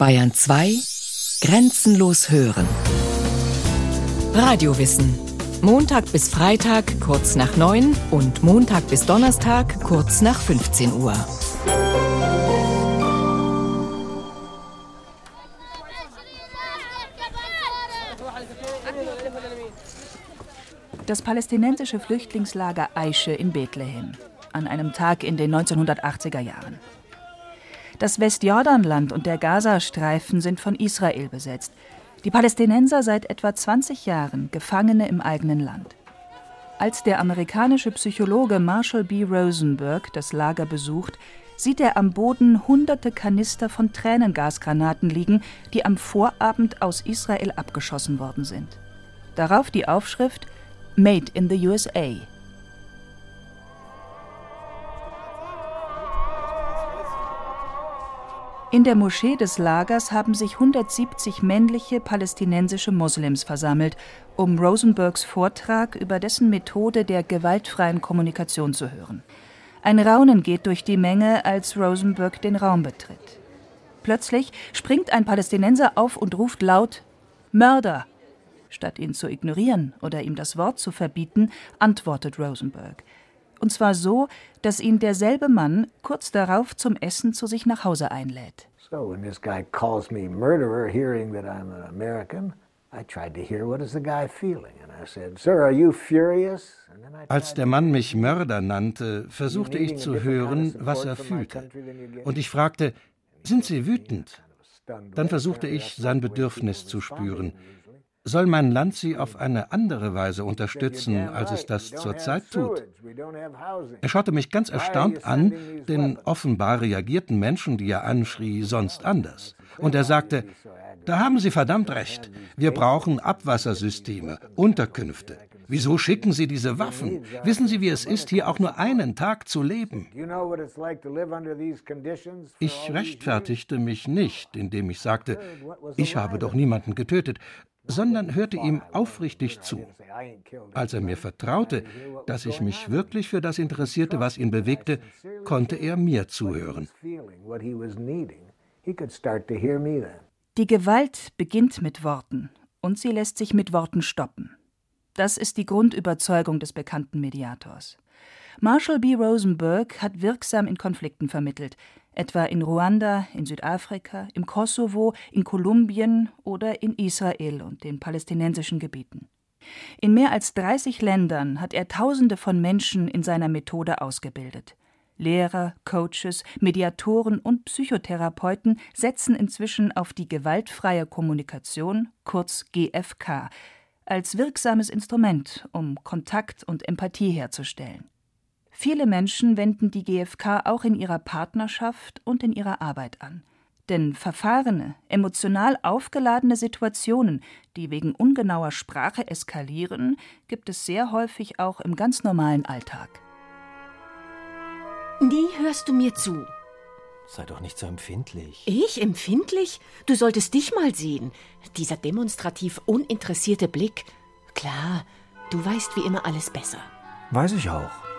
Bayern 2 Grenzenlos hören. Radiowissen. Montag bis Freitag kurz nach 9 und Montag bis Donnerstag kurz nach 15 Uhr. Das palästinensische Flüchtlingslager Aische in Bethlehem. An einem Tag in den 1980er Jahren. Das Westjordanland und der Gazastreifen sind von Israel besetzt. Die Palästinenser seit etwa 20 Jahren Gefangene im eigenen Land. Als der amerikanische Psychologe Marshall B. Rosenberg das Lager besucht, sieht er am Boden hunderte Kanister von Tränengasgranaten liegen, die am Vorabend aus Israel abgeschossen worden sind. Darauf die Aufschrift Made in the USA. In der Moschee des Lagers haben sich 170 männliche palästinensische Moslems versammelt, um Rosenbergs Vortrag über dessen Methode der gewaltfreien Kommunikation zu hören. Ein Raunen geht durch die Menge, als Rosenberg den Raum betritt. Plötzlich springt ein Palästinenser auf und ruft laut Mörder. Statt ihn zu ignorieren oder ihm das Wort zu verbieten, antwortet Rosenberg und zwar so, dass ihn derselbe Mann kurz darauf zum Essen zu sich nach Hause einlädt. So when this guy calls me murderer, hearing that I'm an American, als der Mann mich Mörder nannte, versuchte ich zu hören, was er fühlte. Und ich fragte, sind Sie wütend? Dann versuchte ich, sein Bedürfnis zu spüren. Soll mein Land sie auf eine andere Weise unterstützen, als es das zurzeit tut? Er schaute mich ganz erstaunt an, denn offenbar reagierten Menschen, die er anschrie, sonst anders. Und er sagte, da haben Sie verdammt recht. Wir brauchen Abwassersysteme, Unterkünfte. Wieso schicken Sie diese Waffen? Wissen Sie, wie es ist, hier auch nur einen Tag zu leben? Ich rechtfertigte mich nicht, indem ich sagte, ich habe doch niemanden getötet, sondern hörte ihm aufrichtig zu. Als er mir vertraute, dass ich mich wirklich für das interessierte, was ihn bewegte, konnte er mir zuhören. Die Gewalt beginnt mit Worten und sie lässt sich mit Worten stoppen. Das ist die Grundüberzeugung des bekannten Mediators. Marshall B. Rosenberg hat wirksam in Konflikten vermittelt, etwa in Ruanda, in Südafrika, im Kosovo, in Kolumbien oder in Israel und den palästinensischen Gebieten. In mehr als 30 Ländern hat er Tausende von Menschen in seiner Methode ausgebildet. Lehrer, Coaches, Mediatoren und Psychotherapeuten setzen inzwischen auf die gewaltfreie Kommunikation, kurz GFK, als wirksames Instrument, um Kontakt und Empathie herzustellen. Viele Menschen wenden die GfK auch in ihrer Partnerschaft und in ihrer Arbeit an. Denn verfahrene, emotional aufgeladene Situationen, die wegen ungenauer Sprache eskalieren, gibt es sehr häufig auch im ganz normalen Alltag. Nie hörst du mir zu. Sei doch nicht so empfindlich. Ich empfindlich? Du solltest dich mal sehen. Dieser demonstrativ uninteressierte Blick. Klar, du weißt wie immer alles besser. Weiß ich auch.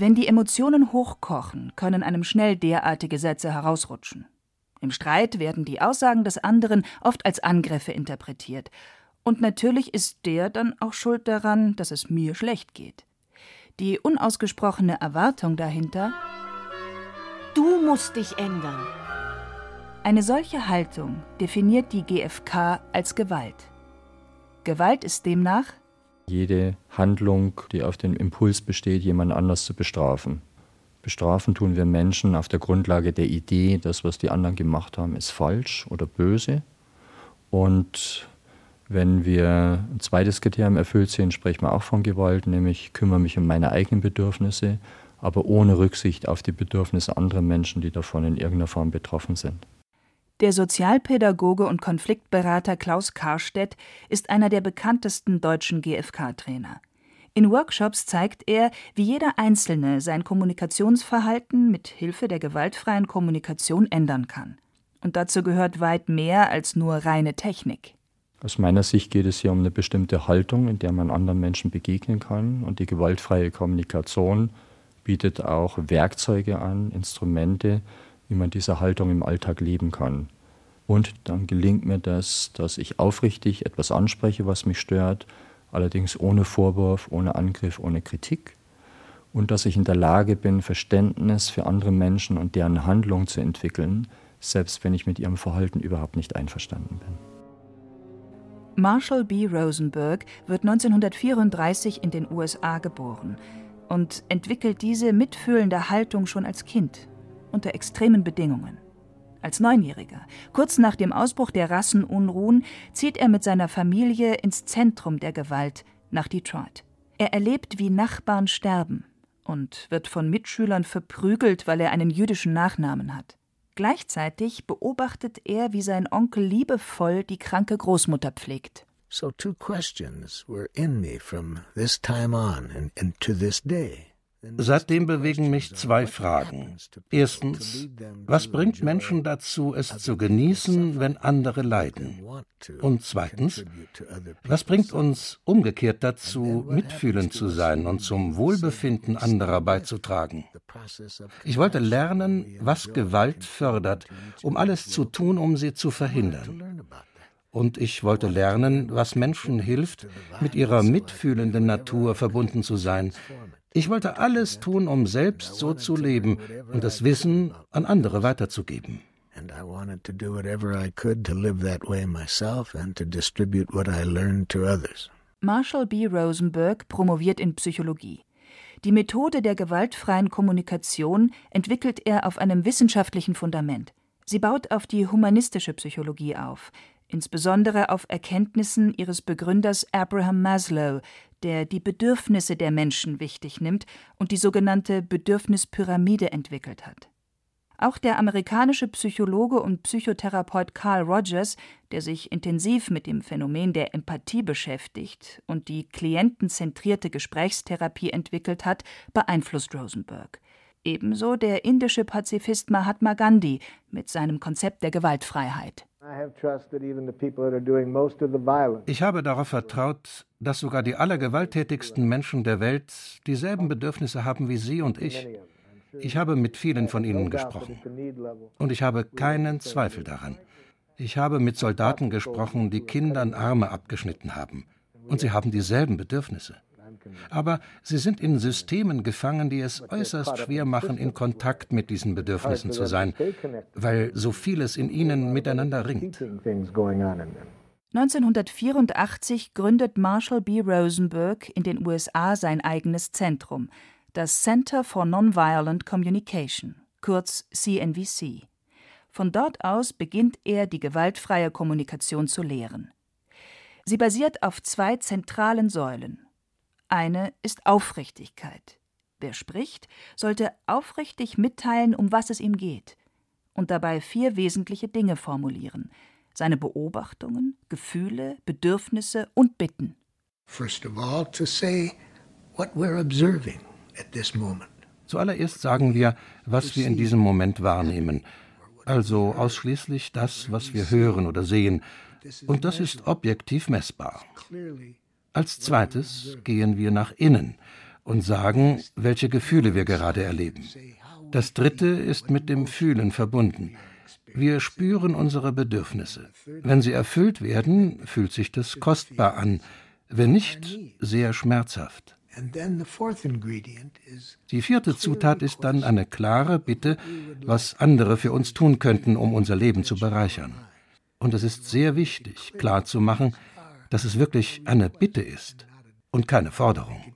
Wenn die Emotionen hochkochen, können einem schnell derartige Sätze herausrutschen. Im Streit werden die Aussagen des anderen oft als Angriffe interpretiert. Und natürlich ist der dann auch schuld daran, dass es mir schlecht geht. Die unausgesprochene Erwartung dahinter Du musst dich ändern. Eine solche Haltung definiert die GfK als Gewalt. Gewalt ist demnach jede Handlung, die auf dem Impuls besteht, jemand anders zu bestrafen. Bestrafen tun wir Menschen auf der Grundlage der Idee, das, was die anderen gemacht haben, ist falsch oder böse. Und wenn wir ein zweites Kriterium erfüllt sehen, sprechen wir auch von Gewalt, nämlich kümmere mich um meine eigenen Bedürfnisse, aber ohne Rücksicht auf die Bedürfnisse anderer Menschen, die davon in irgendeiner Form betroffen sind. Der Sozialpädagoge und Konfliktberater Klaus Karstedt ist einer der bekanntesten deutschen GfK-Trainer. In Workshops zeigt er, wie jeder Einzelne sein Kommunikationsverhalten mit Hilfe der gewaltfreien Kommunikation ändern kann. Und dazu gehört weit mehr als nur reine Technik. Aus meiner Sicht geht es hier um eine bestimmte Haltung, in der man anderen Menschen begegnen kann. Und die gewaltfreie Kommunikation bietet auch Werkzeuge an, Instrumente, wie man diese Haltung im Alltag leben kann. Und dann gelingt mir das, dass ich aufrichtig etwas anspreche, was mich stört, allerdings ohne Vorwurf, ohne Angriff, ohne Kritik. Und dass ich in der Lage bin, Verständnis für andere Menschen und deren Handlung zu entwickeln, selbst wenn ich mit ihrem Verhalten überhaupt nicht einverstanden bin. Marshall B. Rosenberg wird 1934 in den USA geboren und entwickelt diese mitfühlende Haltung schon als Kind unter extremen Bedingungen. Als Neunjähriger, kurz nach dem Ausbruch der Rassenunruhen, zieht er mit seiner Familie ins Zentrum der Gewalt nach Detroit. Er erlebt, wie Nachbarn sterben und wird von Mitschülern verprügelt, weil er einen jüdischen Nachnamen hat. Gleichzeitig beobachtet er, wie sein Onkel liebevoll die kranke Großmutter pflegt. So two questions were in me from this time on and, and to this day. Seitdem bewegen mich zwei Fragen. Erstens, was bringt Menschen dazu, es zu genießen, wenn andere leiden? Und zweitens, was bringt uns umgekehrt dazu, mitfühlend zu sein und zum Wohlbefinden anderer beizutragen? Ich wollte lernen, was Gewalt fördert, um alles zu tun, um sie zu verhindern. Und ich wollte lernen, was Menschen hilft, mit ihrer mitfühlenden Natur verbunden zu sein, ich wollte alles tun, um selbst so zu leben und das Wissen an andere weiterzugeben. Marshall B. Rosenberg promoviert in Psychologie. Die Methode der gewaltfreien Kommunikation entwickelt er auf einem wissenschaftlichen Fundament. Sie baut auf die humanistische Psychologie auf, insbesondere auf Erkenntnissen ihres Begründers Abraham Maslow, der die Bedürfnisse der Menschen wichtig nimmt und die sogenannte Bedürfnispyramide entwickelt hat. Auch der amerikanische Psychologe und Psychotherapeut Carl Rogers, der sich intensiv mit dem Phänomen der Empathie beschäftigt und die klientenzentrierte Gesprächstherapie entwickelt hat, beeinflusst Rosenberg. Ebenso der indische Pazifist Mahatma Gandhi mit seinem Konzept der Gewaltfreiheit. Ich habe darauf vertraut, dass sogar die allergewalttätigsten Menschen der Welt dieselben Bedürfnisse haben wie Sie und ich. Ich habe mit vielen von ihnen gesprochen. Und ich habe keinen Zweifel daran. Ich habe mit Soldaten gesprochen, die Kindern Arme abgeschnitten haben. Und sie haben dieselben Bedürfnisse. Aber sie sind in Systemen gefangen, die es äußerst schwer machen, in Kontakt mit diesen Bedürfnissen zu sein, weil so vieles in ihnen miteinander ringt. 1984 gründet Marshall B. Rosenberg in den USA sein eigenes Zentrum, das Center for Nonviolent Communication, kurz CNVC. Von dort aus beginnt er, die gewaltfreie Kommunikation zu lehren. Sie basiert auf zwei zentralen Säulen eine ist Aufrichtigkeit. Wer spricht, sollte aufrichtig mitteilen, um was es ihm geht, und dabei vier wesentliche Dinge formulieren: seine Beobachtungen, Gefühle, Bedürfnisse und Bitten. Zuallererst sagen wir, was wir in diesem Moment wahrnehmen, also ausschließlich das, was wir hören oder sehen, und das ist objektiv messbar. Als zweites gehen wir nach innen und sagen, welche Gefühle wir gerade erleben. Das dritte ist mit dem Fühlen verbunden. Wir spüren unsere Bedürfnisse. Wenn sie erfüllt werden, fühlt sich das kostbar an, wenn nicht, sehr schmerzhaft. Die vierte Zutat ist dann eine klare Bitte, was andere für uns tun könnten, um unser Leben zu bereichern. Und es ist sehr wichtig, klarzumachen, dass es wirklich eine Bitte ist und keine Forderung.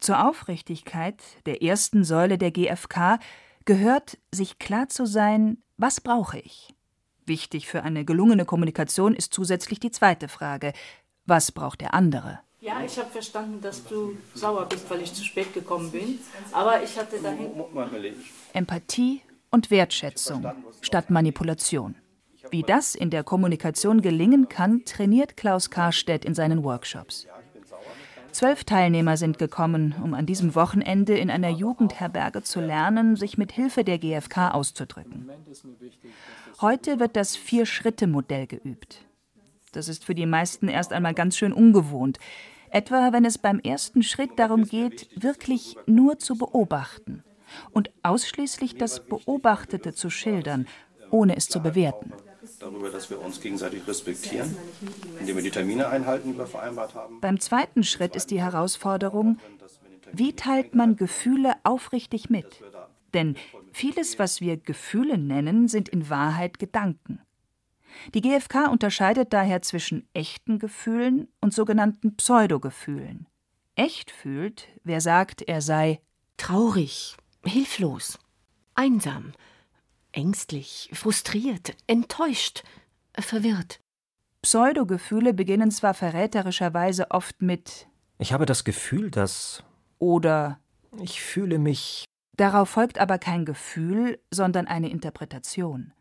Zur Aufrichtigkeit der ersten Säule der GfK gehört, sich klar zu sein, was brauche ich? Wichtig für eine gelungene Kommunikation ist zusätzlich die zweite Frage, was braucht der andere? Ja, ich habe verstanden, dass du sauer bist, weil ich zu spät gekommen bin. Aber ich hatte dahin. Empathie und Wertschätzung statt Manipulation. Wie das in der Kommunikation gelingen kann, trainiert Klaus Karstedt in seinen Workshops. Zwölf Teilnehmer sind gekommen, um an diesem Wochenende in einer Jugendherberge zu lernen, sich mit Hilfe der GfK auszudrücken. Heute wird das Vier-Schritte-Modell geübt. Das ist für die meisten erst einmal ganz schön ungewohnt. Etwa wenn es beim ersten Schritt darum geht, wirklich nur zu beobachten und ausschließlich das Beobachtete zu schildern, ohne es zu bewerten. Darüber, dass wir uns gegenseitig respektieren, indem wir die Termine einhalten, die wir vereinbart haben. Beim zweiten Schritt ist die Herausforderung, wie teilt man Gefühle aufrichtig mit? Denn vieles, was wir Gefühle nennen, sind in Wahrheit Gedanken. Die GfK unterscheidet daher zwischen echten Gefühlen und sogenannten Pseudogefühlen. Echt fühlt, wer sagt, er sei traurig, hilflos, einsam, ängstlich, frustriert, enttäuscht, verwirrt. Pseudogefühle beginnen zwar verräterischerweise oft mit Ich habe das Gefühl, dass oder ich fühle mich. Darauf folgt aber kein Gefühl, sondern eine Interpretation.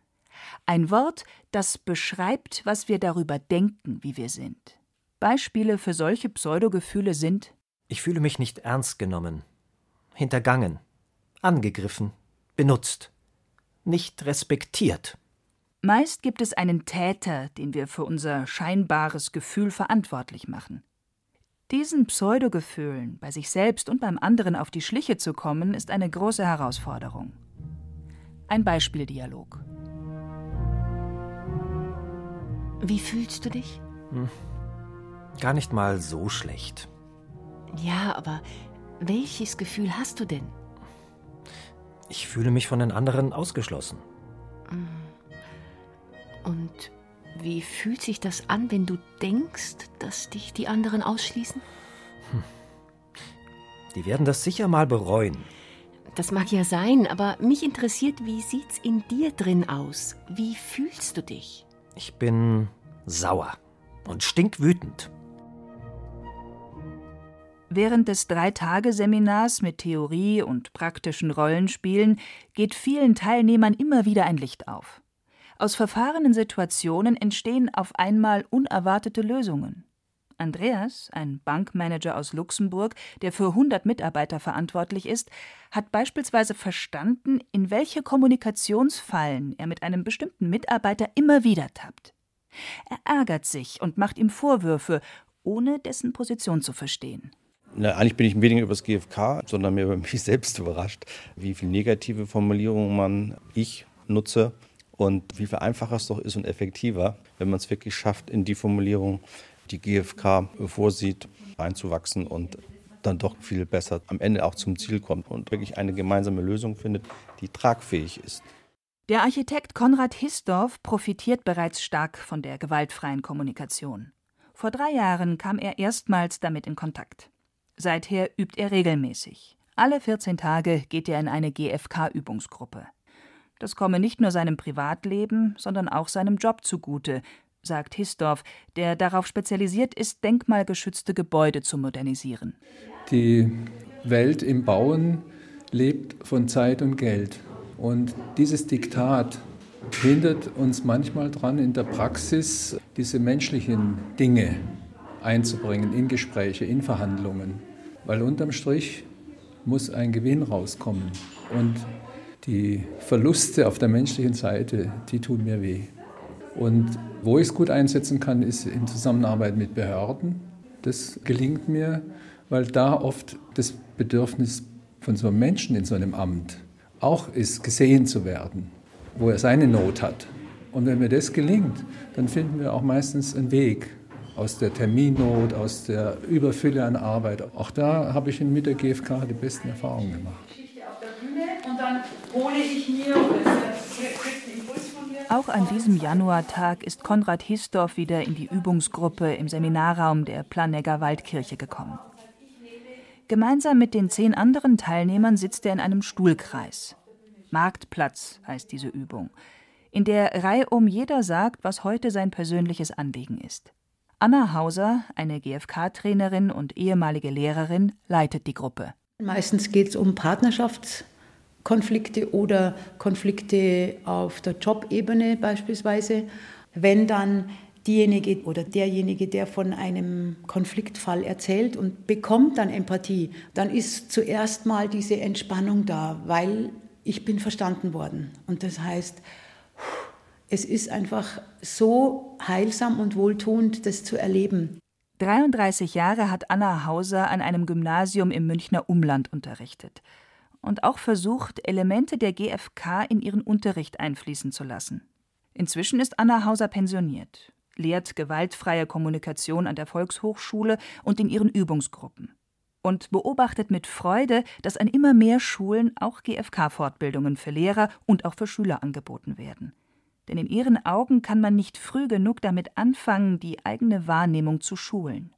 Ein Wort, das beschreibt, was wir darüber denken, wie wir sind. Beispiele für solche Pseudogefühle sind Ich fühle mich nicht ernst genommen, hintergangen, angegriffen, benutzt, nicht respektiert. Meist gibt es einen Täter, den wir für unser scheinbares Gefühl verantwortlich machen. Diesen Pseudogefühlen bei sich selbst und beim anderen auf die Schliche zu kommen, ist eine große Herausforderung. Ein Beispieldialog. Wie fühlst du dich? Hm. Gar nicht mal so schlecht. Ja, aber welches Gefühl hast du denn? Ich fühle mich von den anderen ausgeschlossen. Hm. Und wie fühlt sich das an, wenn du denkst, dass dich die anderen ausschließen? Hm. Die werden das sicher mal bereuen. Das mag ja sein, aber mich interessiert, wie sieht's in dir drin aus? Wie fühlst du dich? Ich bin sauer und stinkwütend. Während des Drei-Tage-Seminars mit Theorie und praktischen Rollenspielen geht vielen Teilnehmern immer wieder ein Licht auf. Aus verfahrenen Situationen entstehen auf einmal unerwartete Lösungen. Andreas, ein Bankmanager aus Luxemburg, der für 100 Mitarbeiter verantwortlich ist, hat beispielsweise verstanden, in welche Kommunikationsfallen er mit einem bestimmten Mitarbeiter immer wieder tappt. Er ärgert sich und macht ihm Vorwürfe, ohne dessen Position zu verstehen. Na, eigentlich bin ich weniger über das GfK, sondern mehr über mich selbst überrascht, wie viele negative Formulierungen man ich nutze und wie viel einfacher es doch ist und effektiver, wenn man es wirklich schafft, in die Formulierung die GfK vorsieht, reinzuwachsen und dann doch viel besser am Ende auch zum Ziel kommt und wirklich eine gemeinsame Lösung findet, die tragfähig ist. Der Architekt Konrad Hisdorf profitiert bereits stark von der gewaltfreien Kommunikation. Vor drei Jahren kam er erstmals damit in Kontakt. Seither übt er regelmäßig. Alle 14 Tage geht er in eine GfK-Übungsgruppe. Das komme nicht nur seinem Privatleben, sondern auch seinem Job zugute, sagt Hisdorf, der darauf spezialisiert ist, denkmalgeschützte Gebäude zu modernisieren. Die Welt im Bauen lebt von Zeit und Geld. Und dieses Diktat hindert uns manchmal daran, in der Praxis diese menschlichen Dinge einzubringen in Gespräche, in Verhandlungen. Weil unterm Strich muss ein Gewinn rauskommen. Und die Verluste auf der menschlichen Seite, die tun mir weh. Und wo ich es gut einsetzen kann, ist in Zusammenarbeit mit Behörden. Das gelingt mir, weil da oft das Bedürfnis von so einem Menschen in so einem Amt auch ist, gesehen zu werden, wo er seine Not hat. Und wenn mir das gelingt, dann finden wir auch meistens einen Weg aus der Terminnot, aus der Überfülle an Arbeit. Auch da habe ich mit der GfK die besten Erfahrungen gemacht. Auch an diesem Januartag ist Konrad Hisdorf wieder in die Übungsgruppe im Seminarraum der Planegger Waldkirche gekommen. Gemeinsam mit den zehn anderen Teilnehmern sitzt er in einem Stuhlkreis. Marktplatz heißt diese Übung, in der reihum jeder sagt, was heute sein persönliches Anliegen ist. Anna Hauser, eine GfK-Trainerin und ehemalige Lehrerin, leitet die Gruppe. Meistens geht es um Partnerschafts- Konflikte oder Konflikte auf der Jobebene beispielsweise. Wenn dann diejenige oder derjenige, der von einem Konfliktfall erzählt und bekommt dann Empathie, dann ist zuerst mal diese Entspannung da, weil ich bin verstanden worden. Und das heißt, es ist einfach so heilsam und wohltuend, das zu erleben. 33 Jahre hat Anna Hauser an einem Gymnasium im Münchner Umland unterrichtet und auch versucht, Elemente der GfK in ihren Unterricht einfließen zu lassen. Inzwischen ist Anna Hauser pensioniert, lehrt gewaltfreie Kommunikation an der Volkshochschule und in ihren Übungsgruppen und beobachtet mit Freude, dass an immer mehr Schulen auch GfK-Fortbildungen für Lehrer und auch für Schüler angeboten werden denn in ihren Augen kann man nicht früh genug damit anfangen, die eigene Wahrnehmung zu schulen.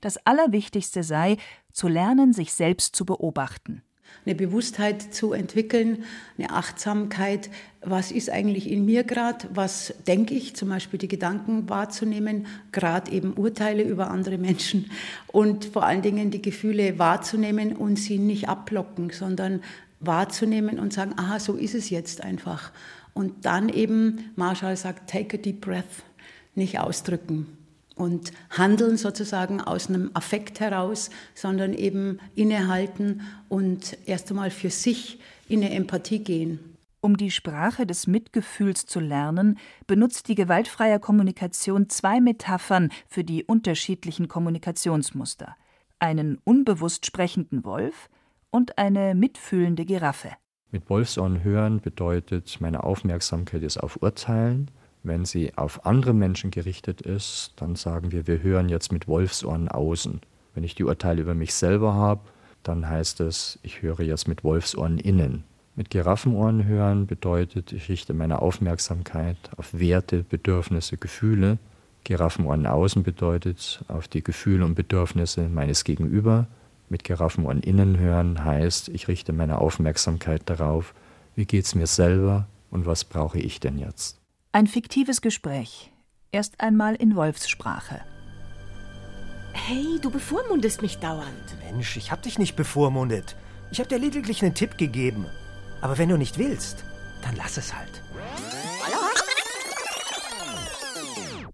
Das Allerwichtigste sei, zu lernen, sich selbst zu beobachten. Eine Bewusstheit zu entwickeln, eine Achtsamkeit, was ist eigentlich in mir gerade, was denke ich, zum Beispiel die Gedanken wahrzunehmen, gerade eben Urteile über andere Menschen und vor allen Dingen die Gefühle wahrzunehmen und sie nicht abblocken, sondern wahrzunehmen und sagen, aha, so ist es jetzt einfach. Und dann eben, Marshall sagt, take a deep breath, nicht ausdrücken und handeln sozusagen aus einem Affekt heraus, sondern eben innehalten und erst einmal für sich in eine Empathie gehen. Um die Sprache des Mitgefühls zu lernen, benutzt die gewaltfreie Kommunikation zwei Metaphern für die unterschiedlichen Kommunikationsmuster: einen unbewusst sprechenden Wolf und eine mitfühlende Giraffe. Mit Wolfsohren hören bedeutet, meine Aufmerksamkeit ist auf Urteilen. Wenn sie auf andere Menschen gerichtet ist, dann sagen wir, wir hören jetzt mit Wolfsohren außen. Wenn ich die Urteile über mich selber habe, dann heißt es, ich höre jetzt mit Wolfsohren innen. Mit Giraffenohren hören bedeutet, ich richte meine Aufmerksamkeit auf Werte, Bedürfnisse, Gefühle. Giraffenohren außen bedeutet auf die Gefühle und Bedürfnisse meines Gegenüber mit Giraffenohren innen hören heißt, ich richte meine Aufmerksamkeit darauf, wie geht es mir selber und was brauche ich denn jetzt. Ein fiktives Gespräch. Erst einmal in Wolfssprache. Hey, du bevormundest mich dauernd. Mensch, ich hab dich nicht bevormundet. Ich hab dir lediglich einen Tipp gegeben. Aber wenn du nicht willst, dann lass es halt.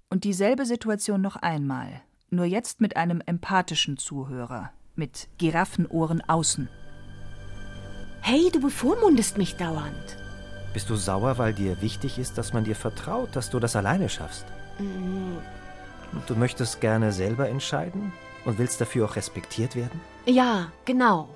Und dieselbe Situation noch einmal, nur jetzt mit einem empathischen Zuhörer, mit Giraffenohren außen. Hey, du bevormundest mich dauernd. Bist du sauer, weil dir wichtig ist, dass man dir vertraut, dass du das alleine schaffst? Mhm. Und du möchtest gerne selber entscheiden und willst dafür auch respektiert werden? Ja, genau.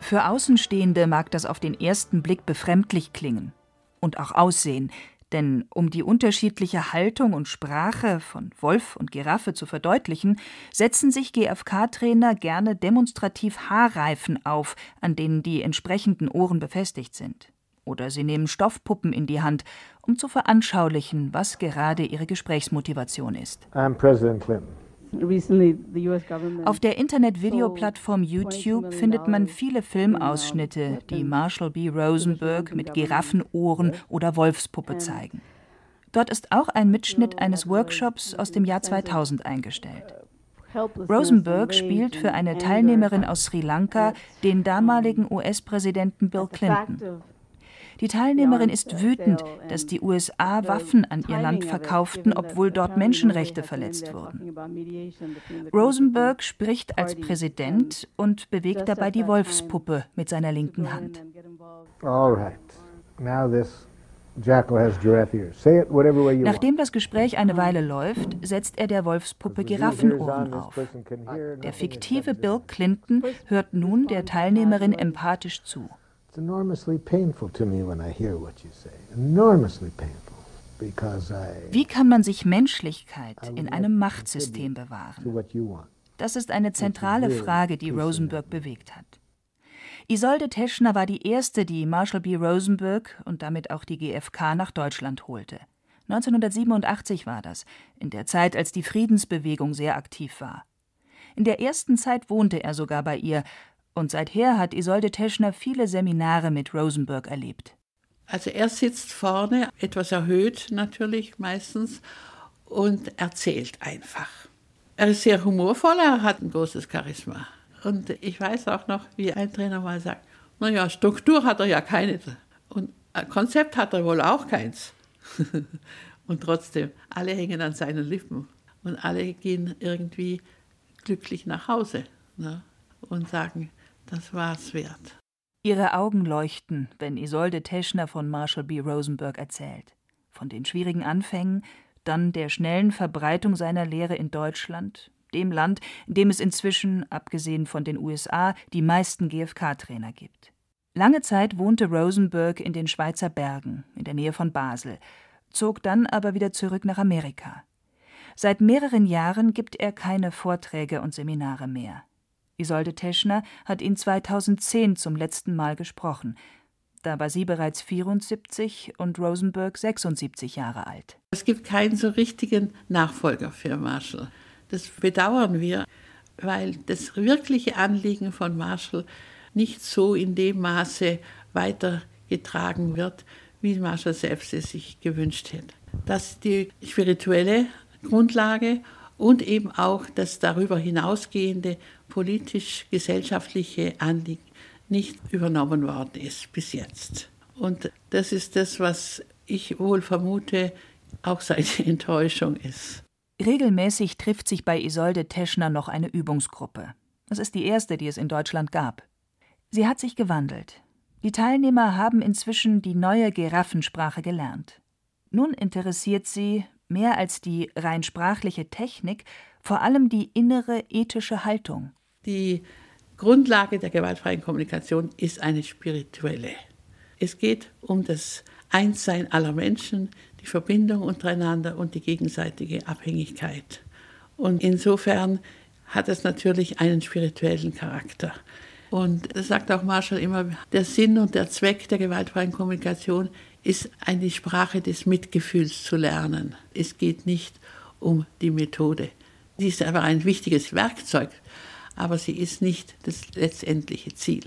Für Außenstehende mag das auf den ersten Blick befremdlich klingen und auch aussehen, denn um die unterschiedliche Haltung und Sprache von Wolf und Giraffe zu verdeutlichen, setzen sich GfK-Trainer gerne demonstrativ Haarreifen auf, an denen die entsprechenden Ohren befestigt sind. Oder sie nehmen Stoffpuppen in die Hand, um zu veranschaulichen, was gerade ihre Gesprächsmotivation ist. I'm President Clinton. Auf der Internetvideoplattform YouTube findet man viele Filmausschnitte, die Marshall B. Rosenberg mit Giraffenohren oder Wolfspuppe zeigen. Dort ist auch ein Mitschnitt eines Workshops aus dem Jahr 2000 eingestellt. Rosenberg spielt für eine Teilnehmerin aus Sri Lanka den damaligen US-Präsidenten Bill Clinton. Die Teilnehmerin ist wütend, dass die USA Waffen an ihr Land verkauften, obwohl dort Menschenrechte verletzt wurden. Rosenberg spricht als Präsident und bewegt dabei die Wolfspuppe mit seiner linken Hand. Nachdem das Gespräch eine Weile läuft, setzt er der Wolfspuppe Giraffenohren auf. Der fiktive Bill Clinton hört nun der Teilnehmerin empathisch zu. It's enormously painful to me when I hear what you say. Enormously painful. Wie kann man sich Menschlichkeit in einem Machtsystem bewahren? Das ist eine zentrale Frage, die Rosenberg bewegt hat. Isolde Teschner war die erste, die Marshall B. Rosenberg und damit auch die GfK nach Deutschland holte. 1987 war das, in der Zeit, als die Friedensbewegung sehr aktiv war. In der ersten Zeit wohnte er sogar bei ihr, und seither hat Isolde Teschner viele Seminare mit Rosenberg erlebt. Also er sitzt vorne, etwas erhöht natürlich meistens, und erzählt einfach. Er ist sehr humorvoll, er hat ein großes Charisma. Und ich weiß auch noch, wie ein Trainer mal sagt, naja, Struktur hat er ja keine. Und Konzept hat er wohl auch keins. und trotzdem, alle hängen an seinen Lippen. Und alle gehen irgendwie glücklich nach Hause ne? und sagen, das war's wert. Ihre Augen leuchten, wenn Isolde Teschner von Marshall B. Rosenberg erzählt. Von den schwierigen Anfängen, dann der schnellen Verbreitung seiner Lehre in Deutschland, dem Land, in dem es inzwischen, abgesehen von den USA, die meisten GFK-Trainer gibt. Lange Zeit wohnte Rosenberg in den Schweizer Bergen, in der Nähe von Basel, zog dann aber wieder zurück nach Amerika. Seit mehreren Jahren gibt er keine Vorträge und Seminare mehr. Isolde Teschner hat ihn 2010 zum letzten Mal gesprochen. Da war sie bereits 74 und Rosenberg 76 Jahre alt. Es gibt keinen so richtigen Nachfolger für Marshall. Das bedauern wir, weil das wirkliche Anliegen von Marshall nicht so in dem Maße weitergetragen wird, wie Marshall selbst es sich gewünscht hätte. Dass die spirituelle Grundlage und eben auch das darüber hinausgehende politisch-gesellschaftliche Anliegen nicht übernommen worden ist bis jetzt. Und das ist das, was ich wohl vermute, auch seine Enttäuschung ist. Regelmäßig trifft sich bei Isolde Teschner noch eine Übungsgruppe. Es ist die erste, die es in Deutschland gab. Sie hat sich gewandelt. Die Teilnehmer haben inzwischen die neue Giraffensprache gelernt. Nun interessiert sie, mehr als die rein sprachliche Technik, vor allem die innere ethische Haltung. Die Grundlage der gewaltfreien Kommunikation ist eine spirituelle. Es geht um das Einssein aller Menschen, die Verbindung untereinander und die gegenseitige Abhängigkeit. Und insofern hat es natürlich einen spirituellen Charakter. Und das sagt auch Marshall immer, der Sinn und der Zweck der gewaltfreien Kommunikation ist eine Sprache des Mitgefühls zu lernen. Es geht nicht um die Methode. Sie ist aber ein wichtiges Werkzeug, aber sie ist nicht das letztendliche Ziel.